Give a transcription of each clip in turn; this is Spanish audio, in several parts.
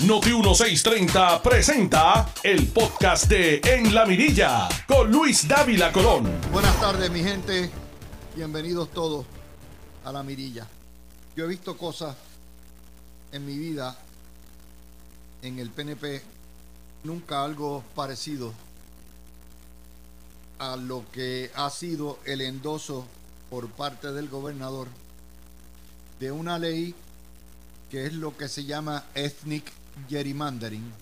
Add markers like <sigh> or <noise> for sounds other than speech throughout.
Noti 1630 presenta el podcast de En la Mirilla con Luis Dávila Colón. Buenas tardes, mi gente. Bienvenidos todos a la Mirilla. Yo he visto cosas en mi vida en el PNP, nunca algo parecido a lo que ha sido el endoso por parte del gobernador de una ley que es lo que se llama ethnic gerrymandering,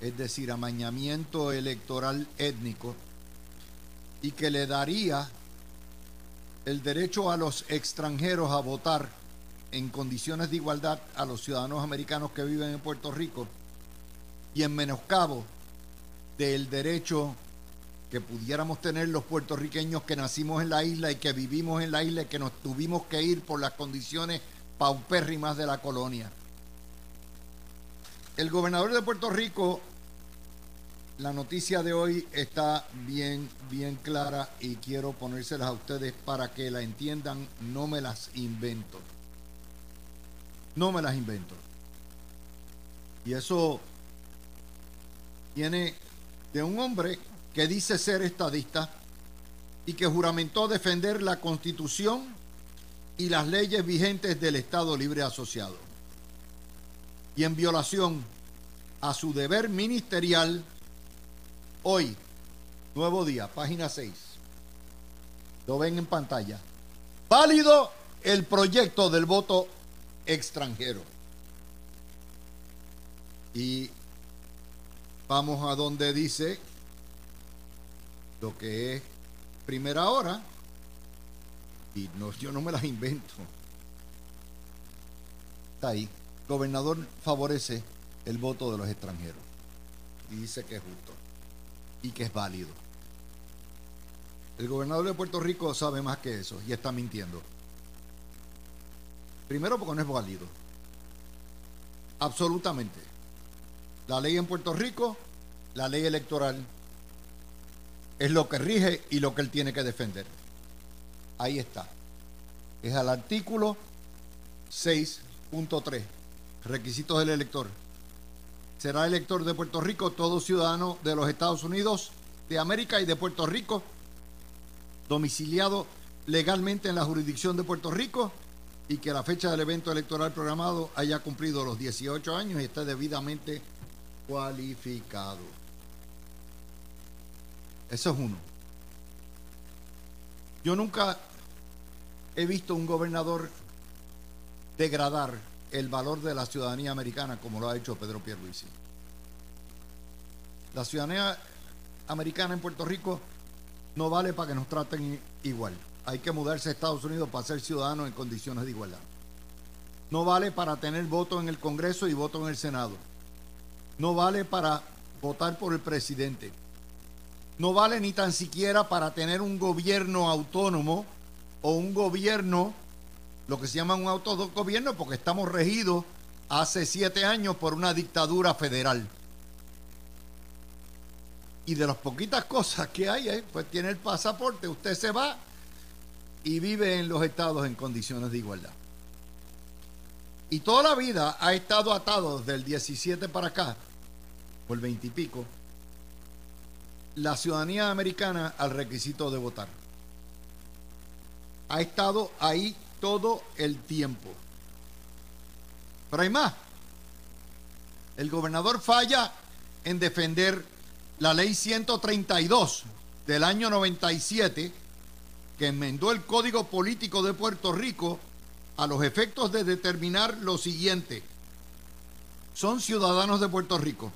es decir, amañamiento electoral étnico, y que le daría el derecho a los extranjeros a votar en condiciones de igualdad a los ciudadanos americanos que viven en Puerto Rico y en menoscabo del derecho que pudiéramos tener los puertorriqueños que nacimos en la isla y que vivimos en la isla y que nos tuvimos que ir por las condiciones paupérrimas de la colonia. El gobernador de Puerto Rico, la noticia de hoy está bien, bien clara y quiero ponérselas a ustedes para que la entiendan, no me las invento. No me las invento. Y eso viene de un hombre que dice ser estadista y que juramentó defender la constitución y las leyes vigentes del Estado Libre Asociado. Y en violación a su deber ministerial, hoy, nuevo día, página 6, lo ven en pantalla, válido el proyecto del voto extranjero. Y vamos a donde dice lo que es primera hora, y no, yo no me las invento. Está ahí. Gobernador favorece el voto de los extranjeros y dice que es justo y que es válido. El gobernador de Puerto Rico sabe más que eso y está mintiendo. Primero porque no es válido. Absolutamente. La ley en Puerto Rico, la ley electoral, es lo que rige y lo que él tiene que defender. Ahí está. Es al artículo 6.3, requisitos del elector. Será elector de Puerto Rico todo ciudadano de los Estados Unidos, de América y de Puerto Rico, domiciliado legalmente en la jurisdicción de Puerto Rico y que la fecha del evento electoral programado haya cumplido los 18 años y esté debidamente cualificado. Eso es uno. Yo nunca he visto un gobernador degradar el valor de la ciudadanía americana como lo ha hecho Pedro Pierluisi. La ciudadanía americana en Puerto Rico no vale para que nos traten igual. Hay que mudarse a Estados Unidos para ser ciudadano en condiciones de igualdad. No vale para tener voto en el Congreso y voto en el Senado. No vale para votar por el presidente no vale ni tan siquiera para tener un gobierno autónomo o un gobierno, lo que se llama un autogobierno, porque estamos regidos hace siete años por una dictadura federal. Y de las poquitas cosas que hay, eh, pues tiene el pasaporte, usted se va y vive en los estados en condiciones de igualdad. Y toda la vida ha estado atado desde el 17 para acá, por el 20 y pico, la ciudadanía americana al requisito de votar. Ha estado ahí todo el tiempo. Pero hay más. El gobernador falla en defender la ley 132 del año 97 que enmendó el Código Político de Puerto Rico a los efectos de determinar lo siguiente. Son ciudadanos de Puerto Rico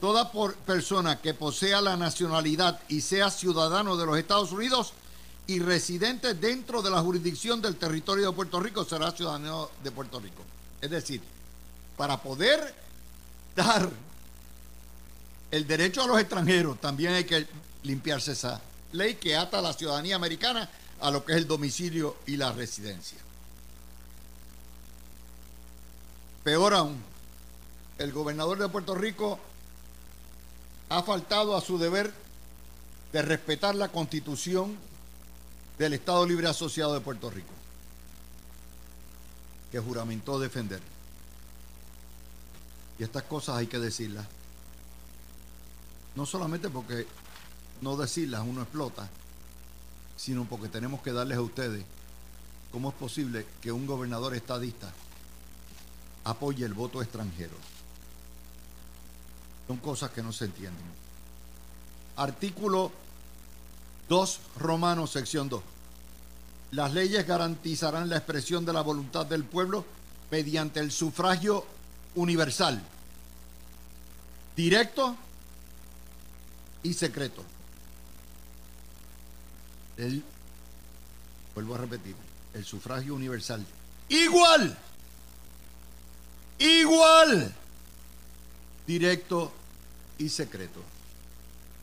Toda persona que posea la nacionalidad y sea ciudadano de los Estados Unidos y residente dentro de la jurisdicción del territorio de Puerto Rico será ciudadano de Puerto Rico. Es decir, para poder dar el derecho a los extranjeros, también hay que limpiarse esa ley que ata a la ciudadanía americana a lo que es el domicilio y la residencia. Peor aún, el gobernador de Puerto Rico ha faltado a su deber de respetar la constitución del Estado Libre Asociado de Puerto Rico, que juramentó defender. Y estas cosas hay que decirlas. No solamente porque no decirlas uno explota, sino porque tenemos que darles a ustedes cómo es posible que un gobernador estadista apoye el voto extranjero. Son cosas que no se entienden. Artículo 2 Romanos, sección 2. Las leyes garantizarán la expresión de la voluntad del pueblo mediante el sufragio universal, directo y secreto. El, vuelvo a repetir, el sufragio universal. Igual, igual, directo y secreto.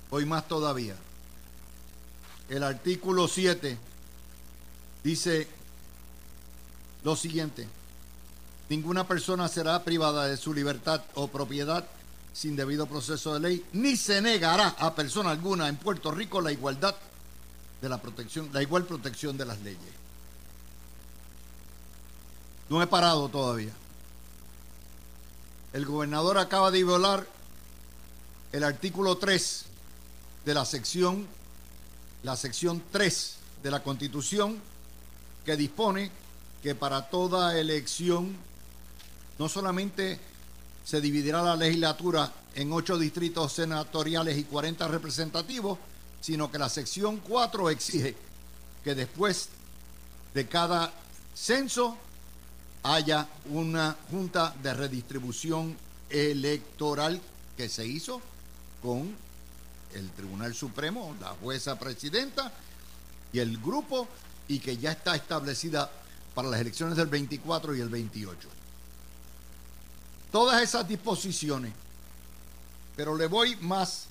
Hoy más todavía. El artículo 7 dice lo siguiente. Ninguna persona será privada de su libertad o propiedad sin debido proceso de ley, ni se negará a persona alguna en Puerto Rico la igualdad de la protección, la igual protección de las leyes. No he parado todavía. El gobernador acaba de violar el artículo 3 de la sección, la sección 3 de la Constitución, que dispone que para toda elección no solamente se dividirá la legislatura en ocho distritos senatoriales y 40 representativos, sino que la sección 4 exige que después de cada censo haya una junta de redistribución electoral que se hizo con el Tribunal Supremo, la jueza presidenta y el grupo y que ya está establecida para las elecciones del 24 y el 28. Todas esas disposiciones, pero le voy más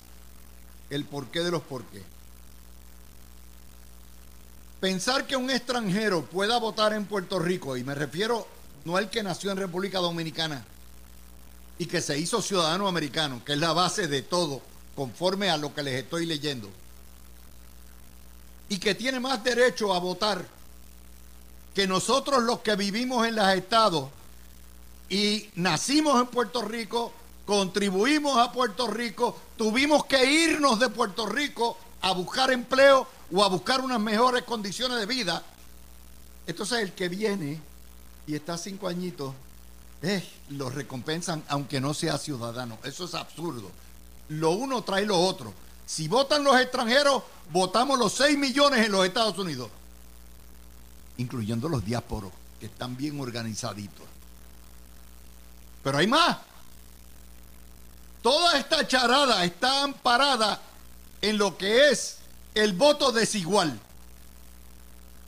el porqué de los porqués. Pensar que un extranjero pueda votar en Puerto Rico, y me refiero no al que nació en República Dominicana y que se hizo ciudadano americano, que es la base de todo, conforme a lo que les estoy leyendo, y que tiene más derecho a votar que nosotros los que vivimos en los estados y nacimos en Puerto Rico, contribuimos a Puerto Rico, tuvimos que irnos de Puerto Rico a buscar empleo o a buscar unas mejores condiciones de vida. Entonces el que viene y está cinco añitos, eh, lo recompensan aunque no sea ciudadano. Eso es absurdo. Lo uno trae lo otro. Si votan los extranjeros, votamos los 6 millones en los Estados Unidos, incluyendo los diásporos, que están bien organizaditos. Pero hay más. Toda esta charada está amparada en lo que es el voto desigual.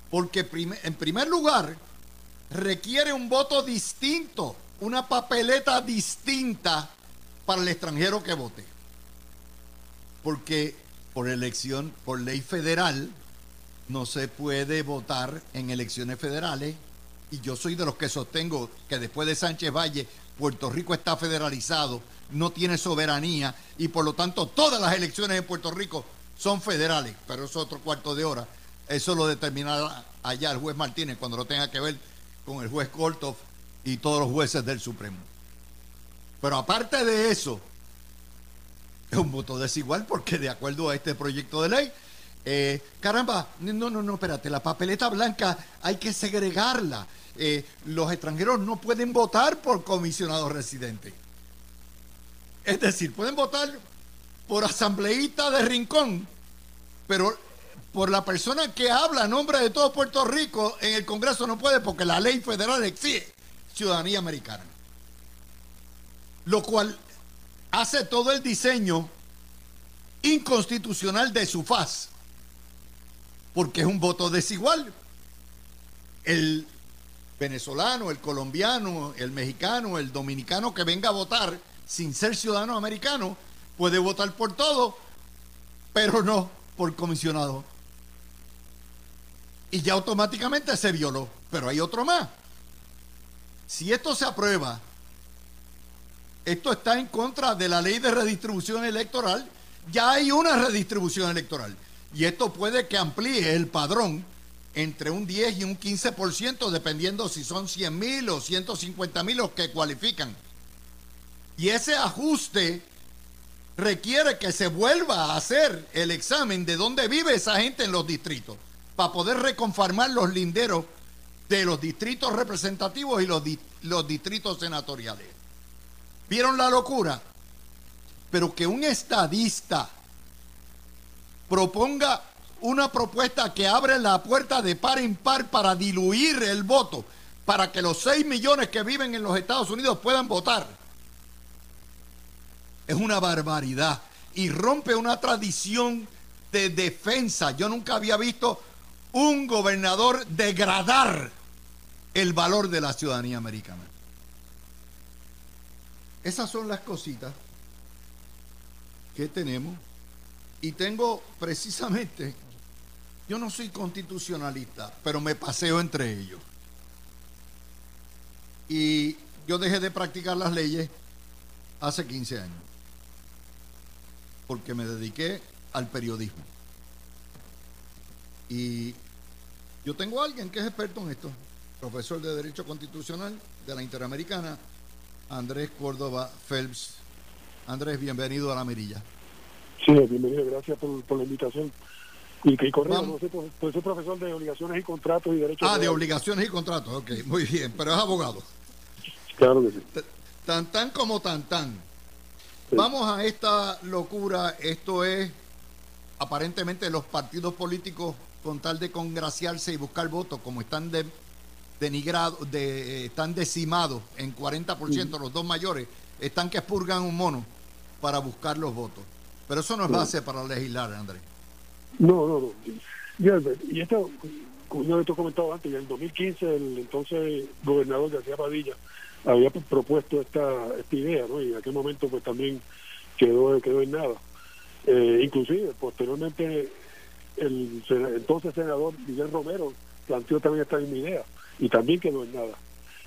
Porque en primer lugar requiere un voto distinto, una papeleta distinta para el extranjero que vote. Porque por elección, por ley federal, no se puede votar en elecciones federales. Y yo soy de los que sostengo que después de Sánchez Valle, Puerto Rico está federalizado, no tiene soberanía y por lo tanto todas las elecciones en Puerto Rico son federales. Pero eso es otro cuarto de hora. Eso lo determinará allá el juez Martínez cuando lo tenga que ver con el juez Korthoff y todos los jueces del Supremo. Pero aparte de eso, es un voto desigual porque de acuerdo a este proyecto de ley, eh, caramba, no, no, no, espérate, la papeleta blanca hay que segregarla. Eh, los extranjeros no pueden votar por comisionados residentes. Es decir, pueden votar por asambleísta de rincón, pero por la persona que habla a nombre de todo Puerto Rico en el Congreso no puede porque la ley federal exige ciudadanía americana. Lo cual hace todo el diseño inconstitucional de su faz, porque es un voto desigual. El venezolano, el colombiano, el mexicano, el dominicano que venga a votar sin ser ciudadano americano puede votar por todo, pero no por comisionado. Y ya automáticamente se violó. Pero hay otro más. Si esto se aprueba esto está en contra de la ley de redistribución electoral. Ya hay una redistribución electoral. Y esto puede que amplíe el padrón entre un 10 y un 15%, dependiendo si son 100 mil o 150 mil los que cualifican. Y ese ajuste requiere que se vuelva a hacer el examen de dónde vive esa gente en los distritos, para poder reconformar los linderos de los distritos representativos y los, los distritos senatoriales. ¿Vieron la locura? Pero que un estadista proponga una propuesta que abre la puerta de par en par para diluir el voto, para que los 6 millones que viven en los Estados Unidos puedan votar. Es una barbaridad y rompe una tradición de defensa. Yo nunca había visto un gobernador degradar el valor de la ciudadanía americana. Esas son las cositas que tenemos. Y tengo precisamente, yo no soy constitucionalista, pero me paseo entre ellos. Y yo dejé de practicar las leyes hace 15 años, porque me dediqué al periodismo. Y yo tengo a alguien que es experto en esto, profesor de Derecho Constitucional de la Interamericana, Andrés Córdoba Phelps. Andrés, bienvenido a la Mirilla. Sí, bienvenido, gracias por, la invitación. Y que corrijo, no sé, pues, pues, soy profesor de obligaciones y contratos y derechos. Ah, de obligaciones y contratos, ok, muy bien, pero es abogado. Claro que sí. Tan tan como tan tan. Vamos a esta locura, esto es aparentemente los partidos políticos con tal de congraciarse y buscar votos, como están de, denigrados, de, eh, están decimados en 40% los dos mayores, están que expurgan un mono para buscar los votos. Pero eso no es base para legislar, Andrés. No, no, no. Y esto, como yo he comentado antes, en el 2015 el entonces gobernador García Padilla había propuesto esta, esta idea, ¿no? Y en aquel momento pues también quedó, quedó en nada. Eh, inclusive, posteriormente, el entonces senador Miguel Romero planteó también esta misma idea y también quedó en nada,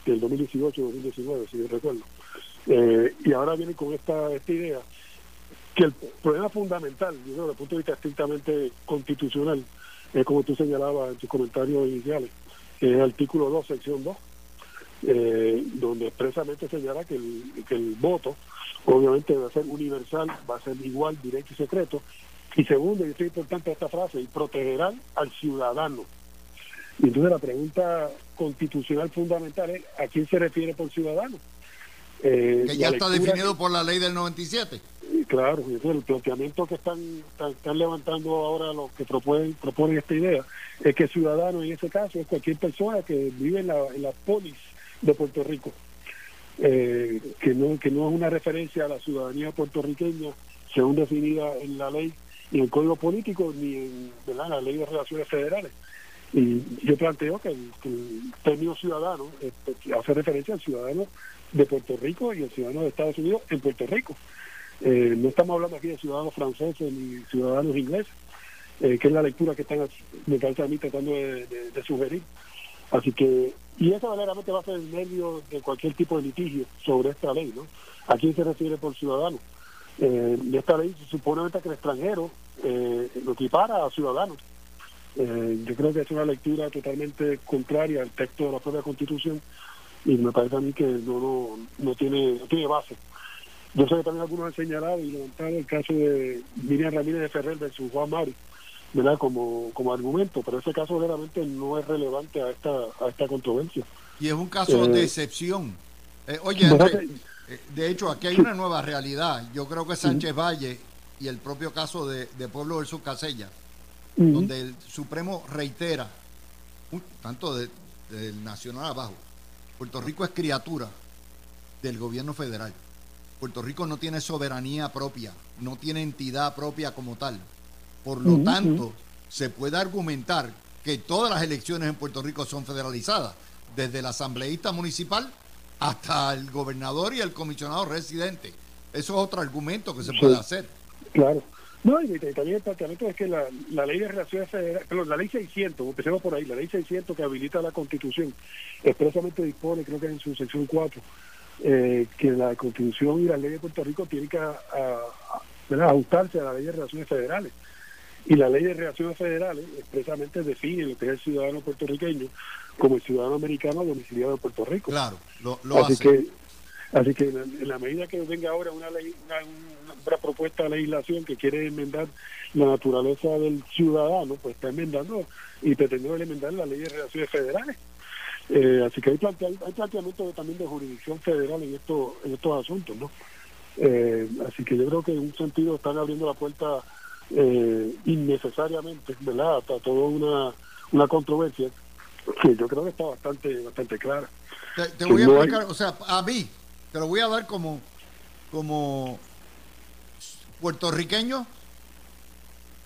del 2018-2019, si yo recuerdo. Eh, y ahora viene con esta, esta idea que el problema fundamental, desde el punto de vista estrictamente constitucional, es como tú señalabas en tus comentarios iniciales, es el artículo 2, sección 2, eh, donde expresamente señala que el, que el voto obviamente va a ser universal, va a ser igual, directo y secreto. Y segundo, y esto es importante esta frase, y protegerán al ciudadano. Y entonces la pregunta constitucional fundamental es, ¿a quién se refiere por ciudadano? Eh, que ya está definido por la ley del 97. Claro, el planteamiento que están, están, levantando ahora los que proponen, proponen esta idea es que ciudadano en ese caso es cualquier persona que vive en la, en la polis de Puerto Rico, eh, que, no, que no es una referencia a la ciudadanía puertorriqueña según definida en la ley ni en el Código Político ni en la ley de relaciones federales. Y yo planteo que el, término ciudadano este, hace referencia al ciudadano de Puerto Rico y el ciudadano de Estados Unidos en Puerto Rico. Eh, no estamos hablando aquí de ciudadanos franceses ni ciudadanos ingleses, eh, que es la lectura que están, me parece a mí, tratando de, sugerir. Así que, y eso verdaderamente va a ser el medio de cualquier tipo de litigio sobre esta ley, ¿no? ¿A quién se refiere por ciudadano? Eh, esta ley supone que el extranjero eh, lo equipara a ciudadanos. Eh, yo creo que es una lectura totalmente contraria al texto de la propia Constitución y me parece a mí que no, no, no tiene, no tiene base. Yo sé que también algunos han señalado y levantado el caso de Miriam Ramírez de Ferrer versus Juan Mari, ¿verdad? Como, como argumento, pero ese caso realmente no es relevante a esta, a esta controversia. Y es un caso de excepción. oye, André, eh, de hecho, aquí hay una nueva realidad. Yo creo que Sánchez Valle y el propio caso de, Pueblo versus Casella, donde el Supremo reitera, tanto del Nacional abajo, Puerto Rico es criatura del gobierno federal. Puerto Rico no tiene soberanía propia, no tiene entidad propia como tal. Por lo tanto, se puede argumentar que todas las elecciones en Puerto Rico son federalizadas, desde el asambleísta municipal hasta el gobernador y el comisionado residente. Eso es otro argumento que se puede hacer. Claro. No, y, también el planteamiento es que la, ley de relaciones federales, la ley 600, empecemos por ahí, la ley 600 que habilita la constitución, expresamente dispone, creo que en su sección 4, eh, que la constitución y la ley de Puerto Rico tienen que ajustarse a la ley de relaciones federales. Y la ley de relaciones federales expresamente define lo que es el ciudadano puertorriqueño como el ciudadano americano domiciliado en Puerto Rico. Claro, lo, Así que Así que en la medida que venga ahora una, ley, una, propuesta de legislación que quiere enmendar la naturaleza del ciudadano, pues está enmendando y pretendiendo enmendar la ley de relaciones federales. Eh, así que hay, hay planteamiento también de jurisdicción federal en, esto, en estos asuntos, ¿no? Eh, así que yo creo que en un sentido están abriendo la puerta eh, innecesariamente, ¿verdad? Hasta toda una, una controversia que yo creo que está bastante bastante clara. Te, voy a explicar, o sea, a mí, te lo voy a dar como, como puertorriqueño,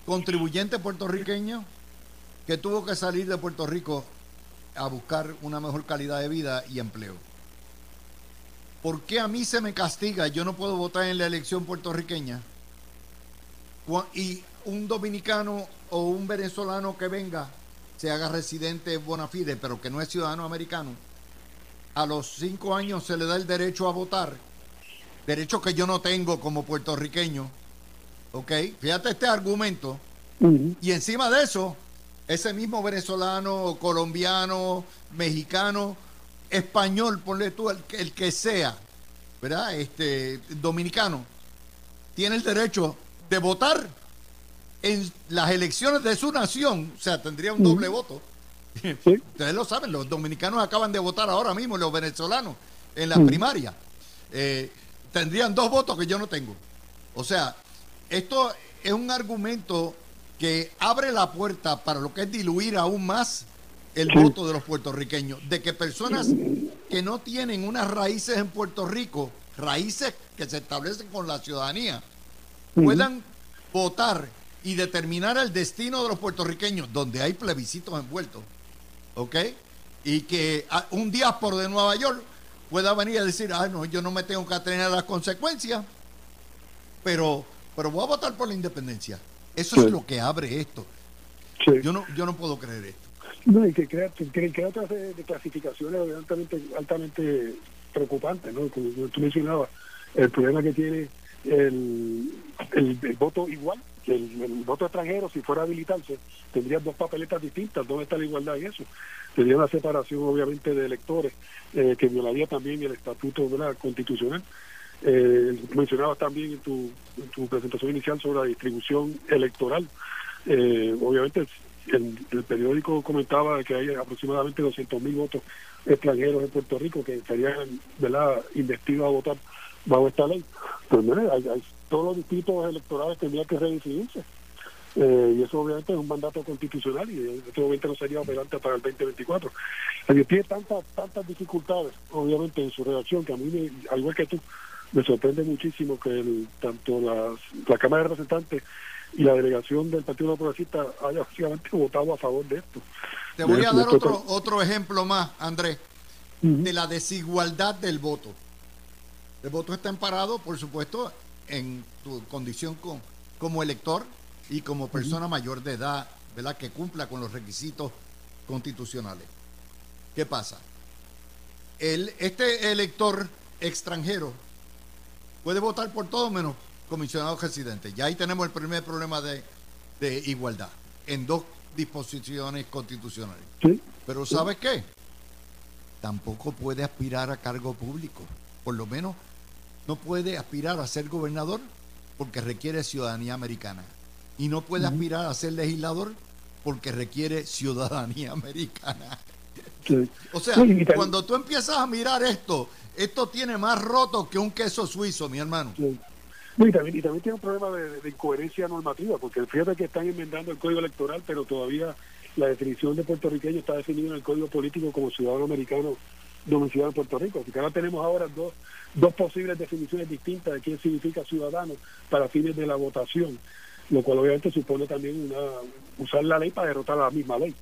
contribuyente puertorriqueño, que tuvo que salir de Puerto Rico a buscar una mejor calidad de vida y empleo. ¿Por qué a mí se me castiga? Yo no puedo votar en la elección puertorriqueña. Y un dominicano o un venezolano que venga, se haga residente bona fide, pero que no es ciudadano americano, a los cinco años se le da el derecho a votar, derecho que yo no tengo como puertorriqueño. ¿Ok? Fíjate este argumento. Y encima de eso, ese mismo venezolano, colombiano, mexicano, español, ponle tú, el, el que sea, ¿verdad? Este, dominicano, tiene el derecho de votar en las elecciones de su nación, o sea, tendría un doble voto. Ustedes lo saben, los dominicanos acaban de votar ahora mismo, los venezolanos, en la primaria. Eh, tendrían dos votos que yo no tengo. O sea, esto es un argumento que abre la puerta para lo que es diluir aún más el voto de los puertorriqueños, de que personas que no tienen unas raíces en Puerto Rico, raíces que se establecen con la ciudadanía, puedan votar y determinar el destino de los puertorriqueños, donde hay plebiscitos envueltos, ¿ok? Y que un día por de Nueva York pueda venir a decir, ah, no, yo no me tengo que atener a las consecuencias, pero, pero voy a votar por la independencia. Eso es lo que abre esto. Yo, no, yo no puedo creer esto. No, y que crea, que otras de, clasificaciones altamente, altamente preocupantes, ¿no? Como, tú mencionabas, el problema que tiene el, el, voto igual, el, voto extranjero, si fuera a habilitarse, tendría dos papeletas distintas. ¿Dónde está la igualdad y eso? Tendría una separación, obviamente, de electores, eh, que violaría también el estatuto constitucional. Eh, mencionabas también en tu, en tu presentación inicial sobre la distribución electoral. Eh, obviamente, el, periódico comentaba que hay aproximadamente 200 mil votos extranjeros en Puerto Rico que estarían ¿verdad? investidos a votar bajo esta ley. Pues hay, todos los distritos electorales tendrían que redistribuirse. Eh, y eso obviamente es un mandato constitucional y en este momento no sería operante para el 2024. tiene tantas tantas dificultades, obviamente, en su redacción que a mí, al igual que tú, me sorprende muchísimo que el, tanto las, la Cámara de Representantes y la delegación del Partido Progresista haya básicamente votado a favor de esto. Te voy a dar otro, otro ejemplo más, Andrés, de la desigualdad del voto. El voto está emparado, por supuesto, en tu condición como elector y como persona mayor de edad, ¿verdad? Que cumpla con los requisitos constitucionales. ¿Qué pasa? El, este elector extranjero puede votar por todo menos comisionados residentes. Ya ahí tenemos el primer problema de, igualdad en dos disposiciones constitucionales. Pero ¿sabes qué? Tampoco puede aspirar a cargo público. Por lo menos no puede aspirar a ser gobernador porque requiere ciudadanía americana. Y no puede aspirar a ser legislador porque requiere ciudadanía <laughs> americana. O sea, cuando tú empiezas a mirar esto, esto tiene más roto que un queso suizo, mi hermano. y, también, tiene un problema de, incoherencia normativa, porque fíjate que están enmendando el código electoral, pero todavía la definición de puertorriqueño está definida en el código político como ciudadano americano domiciliado en Puerto Rico. Así que ahora tenemos ahora dos, dos posibles definiciones distintas de qué significa ciudadano para fines de la votación, lo cual obviamente supone también una, usar la ley para derrotar a la misma ley.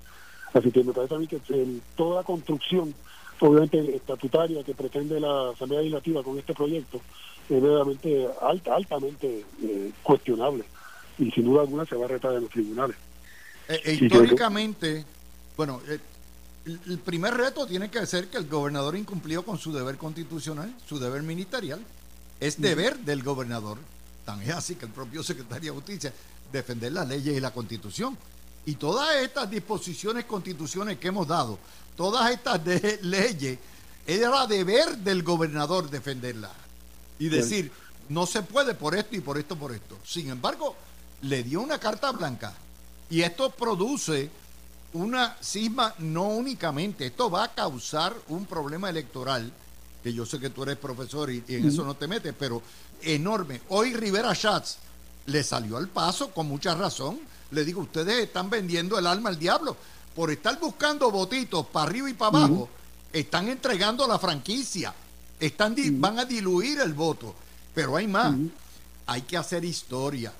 Así que me parece a mí que toda la construcción obviamente estatutaria que pretende la Asamblea Legislativa con este proyecto es realmente alta, altamente eh, cuestionable y sin duda alguna se va a retar en los tribunales. Eh, e históricamente, bueno, eh, el primer reto tiene que ser que el gobernador incumplió con su deber constitucional, su deber ministerial. Es deber del gobernador, tan es así que el propio secretario de Justicia, defender las leyes y la constitución. Y todas estas disposiciones constitucionales que hemos dado, todas estas leyes era deber del gobernador defenderla y decir, no se puede por esto y por esto, por esto. Sin embargo, le dio una carta blanca y esto produce una cisma no únicamente, esto va a causar un problema electoral, que yo sé que tú eres profesor y, en eso no te metes, pero enorme. Hoy Rivera Schatz le salió al paso con mucha razón. Le digo, ustedes están vendiendo el alma al diablo. Por estar buscando votitos para arriba y para abajo, están entregando la franquicia. Están Van a diluir el voto. Pero hay más. Hay que hacer historia.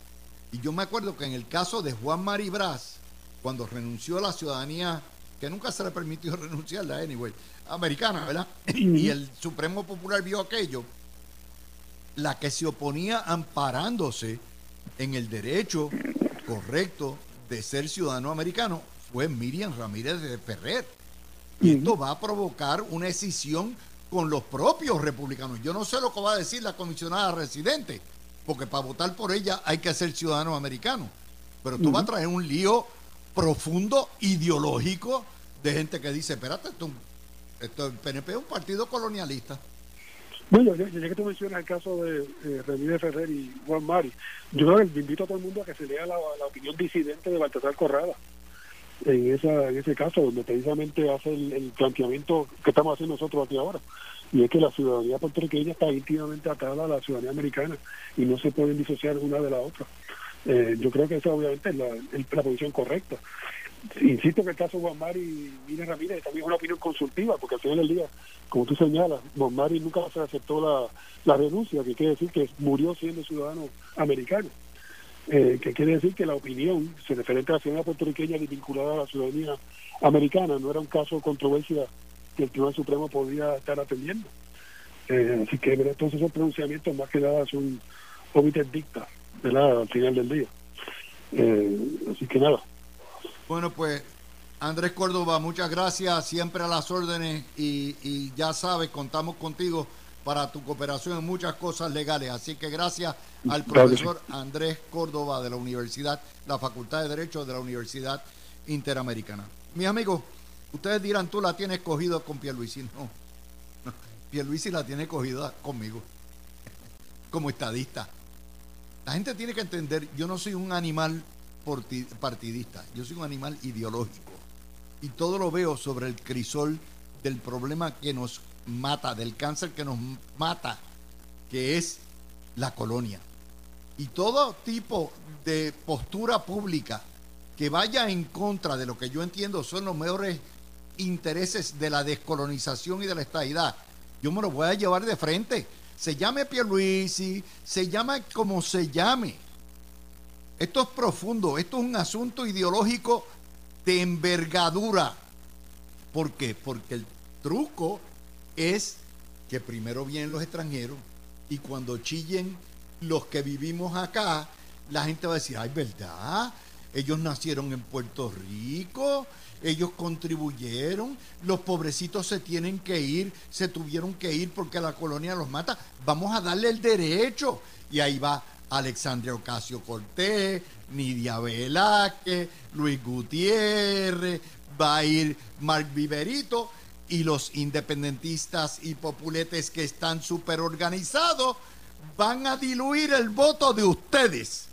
Y yo me acuerdo que en el caso de Juan Maribras, cuando renunció a la ciudadanía, que nunca se le permitió <laughs> renunciar a anyway, americana, ¿verdad? Y el Supremo Popular vio aquello, la que se oponía amparándose en el derecho correcto de ser ciudadano americano fue Miriam Ramírez de Ferrer. Y esto va a provocar una decisión con los propios republicanos. Yo no sé lo que va a decir la comisionada residente, porque para votar por ella hay que ser ciudadano americano. Pero esto va a traer un lío profundo ideológico de gente que dice, espérate, esto, esto el PNP es un partido colonialista. Bueno, ya, que tú mencionas el caso de eh, Ferrer y Juan Mari, yo creo que invito a todo el mundo a que se lea la, opinión disidente de Baltasar Corrada en, esa, en ese caso, donde precisamente hace el, planteamiento que estamos haciendo nosotros aquí ahora, y es que la ciudadanía puertorriqueña está íntimamente atada a la ciudadanía americana y no se pueden disociar una de la otra. Eh, yo creo que esa obviamente es la, posición correcta. Insisto que el caso de Juan Mari y Miriam Ramírez también es una opinión consultiva, porque al final del día, como tú señalas, Juan Mari nunca se aceptó la, la renuncia, que quiere decir que murió siendo ciudadano americano. Eh, que quiere decir que la opinión se referente a la ciudadanía puertorriqueña vinculada a la ciudadanía americana no era un caso de controversia que el Tribunal Supremo podía estar atendiendo. Eh, así que entonces esos pronunciamientos más que nada son omites dicta, ¿verdad? Al final del día. Eh, así que nada. Bueno, pues Andrés Córdoba, muchas gracias, siempre a las órdenes y, y ya sabes, contamos contigo para tu cooperación en muchas cosas legales. Así que gracias al profesor Andrés Córdoba de la Universidad, la Facultad de Derecho de la Universidad Interamericana. Mis amigos, ustedes dirán, tú la tienes cogido con Pierluisi. No, no Pierluisi la tiene cogida conmigo, como estadista. La gente tiene que entender, yo no soy un animal partidista, yo soy un animal ideológico. Y todo lo veo sobre el crisol del problema que nos mata, del cáncer que nos mata, que es la colonia. Y todo tipo de postura pública que vaya en contra de lo que yo entiendo son los mejores intereses de la descolonización y de la estadidad, yo me lo voy a llevar de frente. Se llame Pierluisi, se llama como se llame. Esto es profundo, esto es un asunto ideológico de envergadura. ¿Por qué? Porque el truco es que primero vienen los extranjeros y cuando chillen los que vivimos acá, la gente va a decir, ay, ¿verdad? Ellos nacieron en Puerto Rico, ellos contribuyeron, los pobrecitos se tienen que ir, se tuvieron que ir porque la colonia los mata, vamos a darle el derecho. Y ahí va Alexandria Ocasio Cortés, Nidia Velázquez, Luis Gutiérrez, va a ir Mark Viverito y los independentistas y populetes que están súper organizados van a diluir el voto de ustedes.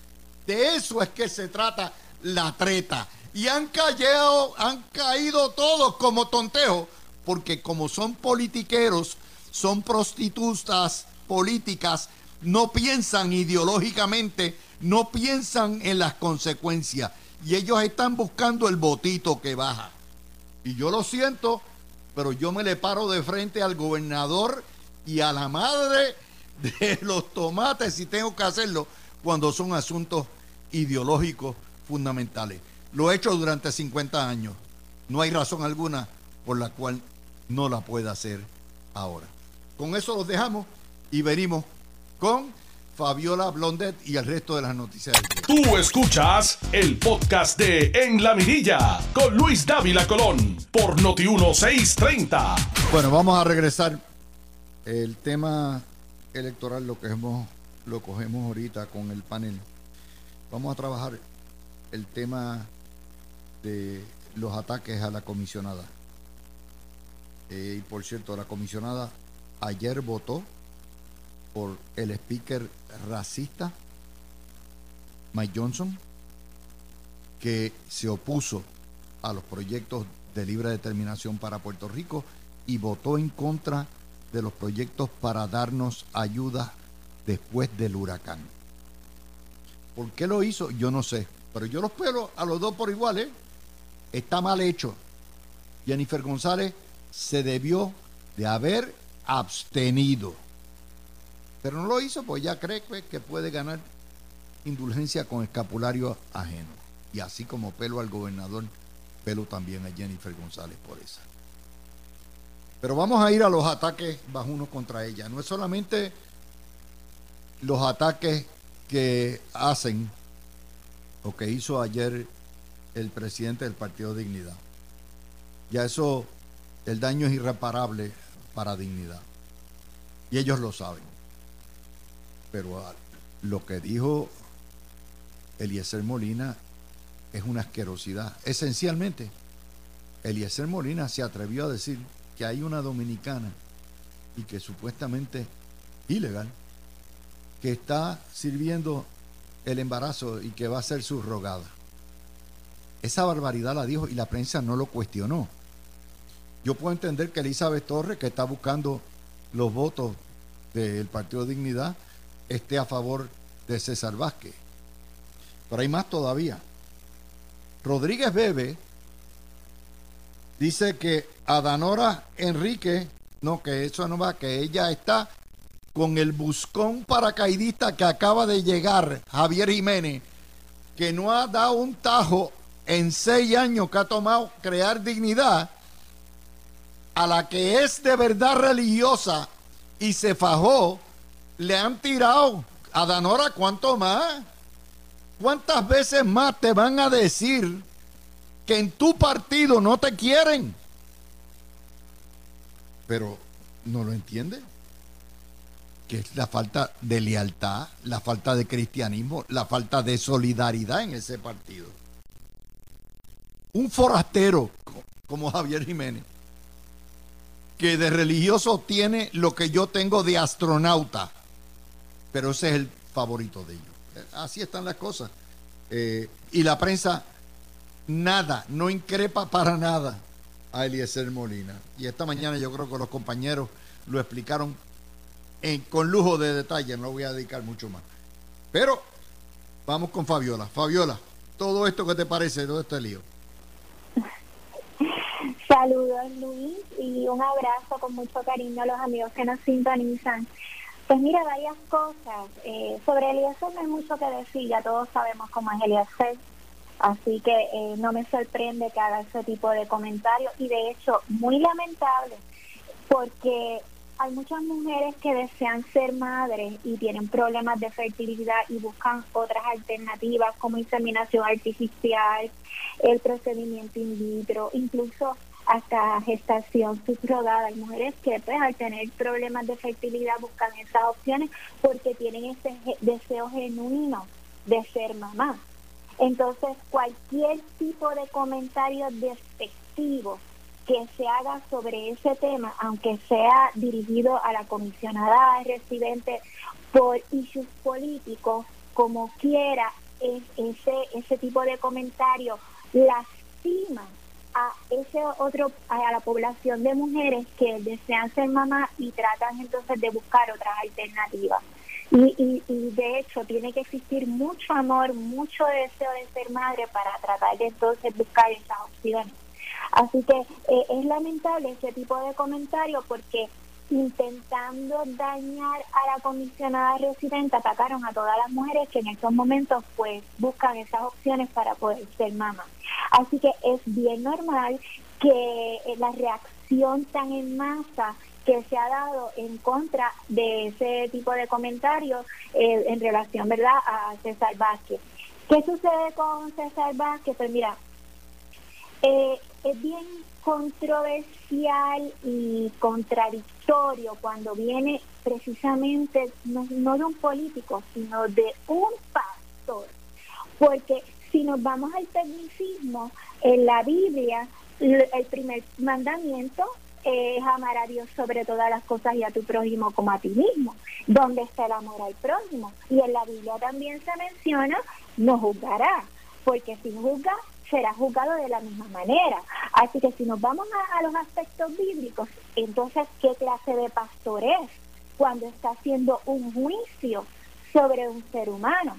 De eso es que se trata la treta. Y han callado, han caído todos como tonteos, porque como son politiqueros, son prostitutas políticas, no piensan ideológicamente, no piensan en las consecuencias. Y ellos están buscando el votito que baja. Y yo lo siento, pero yo me le paro de frente al gobernador y a la madre de los tomates si tengo que hacerlo cuando son asuntos ideológicos fundamentales. Lo he hecho durante 50 años. No hay razón alguna por la cual no la pueda hacer ahora. Con eso los dejamos y venimos con Fabiola Blondet y el resto de las noticias. Tú escuchas el podcast de En la Mirilla con Luis Dávila Colón por Noti 1630. Bueno, vamos a regresar. El tema electoral lo cogemos, lo cogemos ahorita con el panel. Vamos a trabajar el tema de los ataques a la comisionada. Eh, y por cierto, la comisionada ayer votó por el speaker racista Mike Johnson, que se opuso a los proyectos de libre determinación para Puerto Rico y votó en contra de los proyectos para darnos ayuda después del huracán. ¿Por qué lo hizo? Yo no sé. Pero yo los pelo a los dos por igual, ¿eh? Está mal hecho. Jennifer González se debió de haber abstenido. Pero no lo hizo, pues ya cree pues, que puede ganar indulgencia con escapulario ajeno. Y así como pelo al gobernador, pelo también a Jennifer González por esa. Pero vamos a ir a los ataques bajunos contra ella. No es solamente los ataques que hacen o que hizo ayer el presidente del Partido Dignidad. Ya eso, el daño es irreparable para dignidad. Y ellos lo saben. Pero lo que dijo Eliezer Molina es una asquerosidad. Esencialmente, Eliezer Molina se atrevió a decir que hay una dominicana y que supuestamente ilegal que está sirviendo el embarazo y que va a ser subrogada. Esa barbaridad la dijo y la prensa no lo cuestionó. Yo puedo entender que Elizabeth Torres, que está buscando los votos del Partido Dignidad, esté a favor de César Vázquez. Pero hay más todavía. Rodríguez Bebe dice que Adanora Enrique, no, que eso no va, que ella está con el buscón paracaidista que acaba de llegar, Javier Jiménez, que no ha dado un tajo en seis años que ha tomado crear dignidad, a la que es de verdad religiosa y se fajó, le han tirado. A Danora, ¿cuánto más? ¿Cuántas veces más te van a decir que en tu partido no te quieren? Pero no lo entiende que es la falta de lealtad, la falta de cristianismo, la falta de solidaridad en ese partido. Un forastero como Javier Jiménez, que de religioso tiene lo que yo tengo de astronauta, pero ese es el favorito de ellos. Así están las cosas. Eh, y la prensa, nada, no increpa para nada a Eliezer Molina. Y esta mañana yo creo que los compañeros lo explicaron con lujo de detalle, no voy a dedicar mucho más. Pero vamos con Fabiola. Fabiola, todo esto que te parece, todo este lío. Saludos Luis y un abrazo con mucho cariño a los amigos que nos sintonizan. Pues mira, varias cosas. Eh, sobre Eliezer no hay mucho que decir, ya todos sabemos cómo es Eliezer, así que eh, no me sorprende que haga ese tipo de comentarios y de hecho muy lamentable porque hay muchas mujeres que desean ser madres y tienen problemas de fertilidad y buscan otras alternativas como inseminación artificial, el procedimiento in vitro, incluso hasta gestación subrogada. Hay mujeres que pues al tener problemas de fertilidad buscan esas opciones porque tienen ese deseo genuino de ser mamá. Entonces cualquier tipo de comentario despectivo que se haga sobre ese tema, aunque sea dirigido a la comisionada residente por issues políticos, como quiera, es ese, ese tipo de comentario lastima a ese otro a la población de mujeres que desean ser mamás y tratan entonces de buscar otras alternativas. Y, y, y, de hecho tiene que existir mucho amor, mucho deseo de ser madre para tratar de entonces buscar esas opciones. Así que eh, es lamentable ese tipo de comentario porque intentando dañar a la comisionada residente atacaron a todas las mujeres que en estos momentos pues buscan esas opciones para poder ser mamá. Así que es bien normal que eh, la reacción tan en masa que se ha dado en contra de ese tipo de comentarios eh, en relación verdad a César Vázquez. ¿Qué sucede con César Vázquez? Pues mira, eh, es bien controversial y contradictorio cuando viene precisamente no, de un político, sino de un pastor. Porque si nos vamos al tecnicismo, en la Biblia el primer mandamiento es amar a Dios sobre todas las cosas y a tu prójimo como a ti mismo. ¿Dónde está el amor al prójimo? Y en la Biblia también se menciona, no juzgará, porque si juzga, será juzgado de la misma manera. Así que si nos vamos a, los aspectos bíblicos, entonces, ¿qué clase de pastor es cuando está haciendo un juicio sobre un ser humano?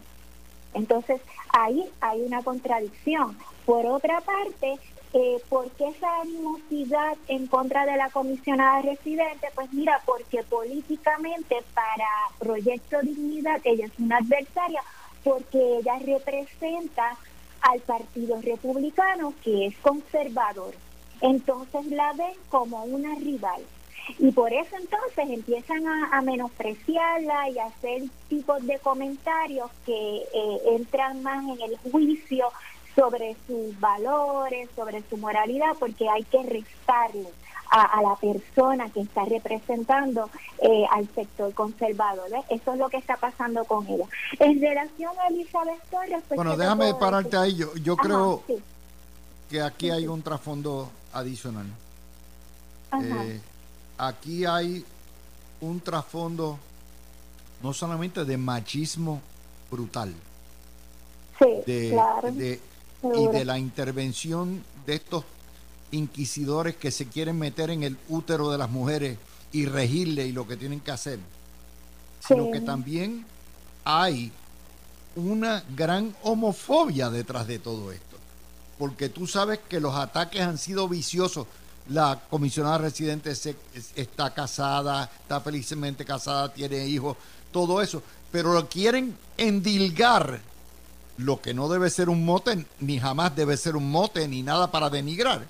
Entonces, ahí hay una contradicción. Por otra parte, eh, ¿por qué esa animosidad en contra de la comisionada residente? Pues mira, porque políticamente para Proyecto Dignidad ella es una adversaria porque ella representa al Partido Republicano que es conservador. Entonces la ven como una rival. Y por eso entonces empiezan a, menospreciarla y a hacer tipos de comentarios que eh, entran más en el juicio sobre sus valores, sobre su moralidad, porque hay que restarle a, la persona que está representando eh, al sector conservador. Eso es lo que está pasando con ella. En relación a Elizabeth Torres... Pues, bueno, déjame pararte ahí. Yo, yo creo que aquí hay un trasfondo adicional. Eh, aquí hay un trasfondo no solamente de machismo brutal, sí, claro y de la intervención de estos inquisidores que se quieren meter en el útero de las mujeres y regirle y lo que tienen que hacer, sino que también hay una gran homofobia detrás de todo esto, porque tú sabes que los ataques han sido viciosos. La comisionada residente está casada, está felizmente casada, tiene hijos, todo eso, pero lo quieren endilgar lo que no debe ser un mote, ni jamás debe ser un mote, ni nada para denigrar.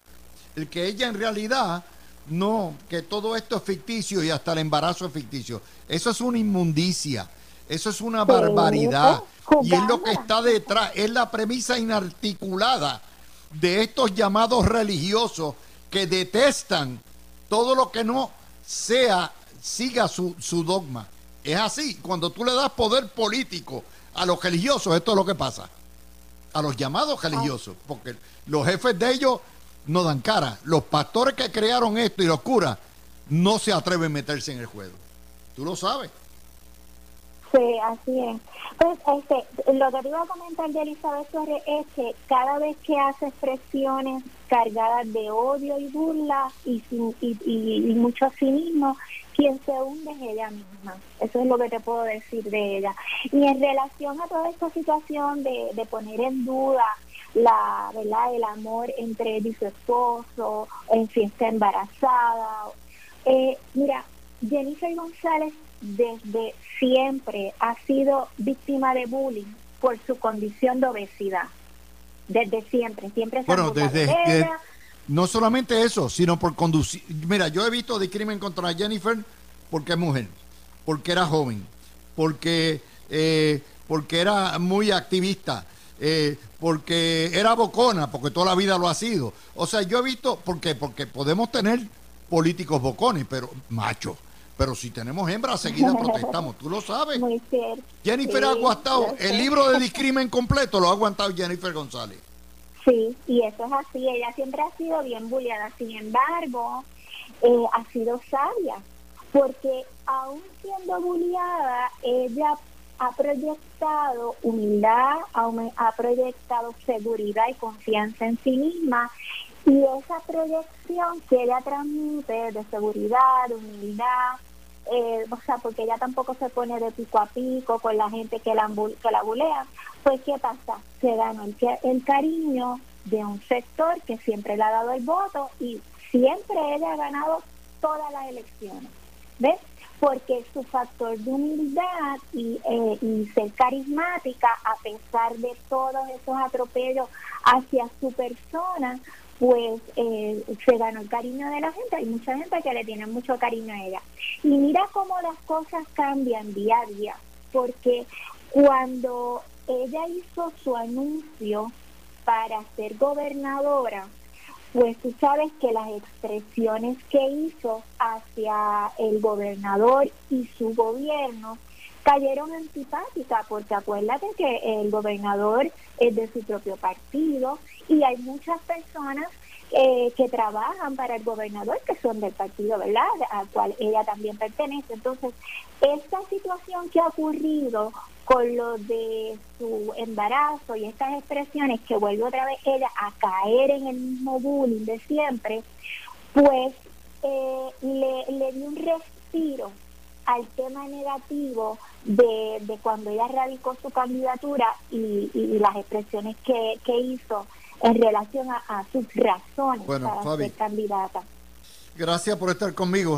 El que ella en realidad no, que todo esto es ficticio y hasta el embarazo es ficticio. Eso es una inmundicia, eso es una barbaridad. Y es lo que está detrás, es la premisa inarticulada de estos llamados religiosos que detestan todo lo que no sea, siga su, su dogma. Es así, cuando tú le das poder político a los religiosos, esto es lo que pasa. A los llamados religiosos, porque los jefes de ellos no dan cara. Los pastores que crearon esto y los curas no se atreven a meterse en el juego. Tú lo sabes. Sí, así es. Pues este, lo que te iba a comentar de Elizabeth Torres es que cada vez que hace expresiones cargadas de odio y burla y, y, y, y mucho cinismo, quien se hunde es ella misma. Eso es lo que te puedo decir de ella. Y en relación a toda esta situación de, de poner en duda la verdad el amor entre él y su esposo, en si está embarazada. Eh, mira, Jennifer González desde siempre ha sido víctima de bullying por su condición de obesidad. Desde siempre, siempre se Bueno, desde, no solamente eso, sino por conducir. Mira, yo he visto de crimen contra Jennifer porque es mujer, porque era joven, porque, eh, porque era muy activista, eh, porque era bocona, porque toda la vida lo ha sido. O sea, yo he visto, ¿por qué? Porque podemos tener políticos bocones, pero machos. Pero si tenemos hembras, seguidas protestamos. Tú lo sabes. Jennifer ha aguantado el libro de <laughs> discrimen completo, lo ha aguantado Jennifer González. Sí, y eso es así. Ella siempre ha sido bien bulliada. Sin embargo, eh, ha sido sabia, porque aún siendo bulliada, ella ha proyectado humildad, ha proyectado seguridad y confianza en sí misma. Y esa proyección que ella transmite de seguridad, de humildad, eh, o sea, porque ella tampoco se pone de pico a pico con la gente que la, la bulea, pues ¿qué pasa? Se ganó el, el cariño de un sector que siempre le ha dado el voto y siempre ella ha ganado todas las elecciones, ¿ves? Porque su factor de humildad y, eh, y ser carismática, a pesar de todos esos atropellos hacia su persona, pues eh, se ganó el cariño de la gente. Hay mucha gente que le tiene mucho cariño a ella. Y mira cómo las cosas cambian día a día, porque cuando ella hizo su anuncio para ser gobernadora, pues tú sabes que las expresiones que hizo hacia el gobernador y su gobierno cayeron antipáticas, porque acuérdate que el gobernador es de su propio partido y hay muchas personas eh, que trabajan para el gobernador, que son del partido, ¿verdad?, al cual ella también pertenece. Entonces, esta situación que ha ocurrido con lo de su embarazo y estas expresiones que vuelve otra vez ella a caer en el mismo bullying de siempre, pues eh, le, le dio un respiro al tema negativo de, de cuando ella radicó su candidatura y, y las expresiones que, que hizo en relación a, sus razones para ser candidata. Gracias por estar conmigo.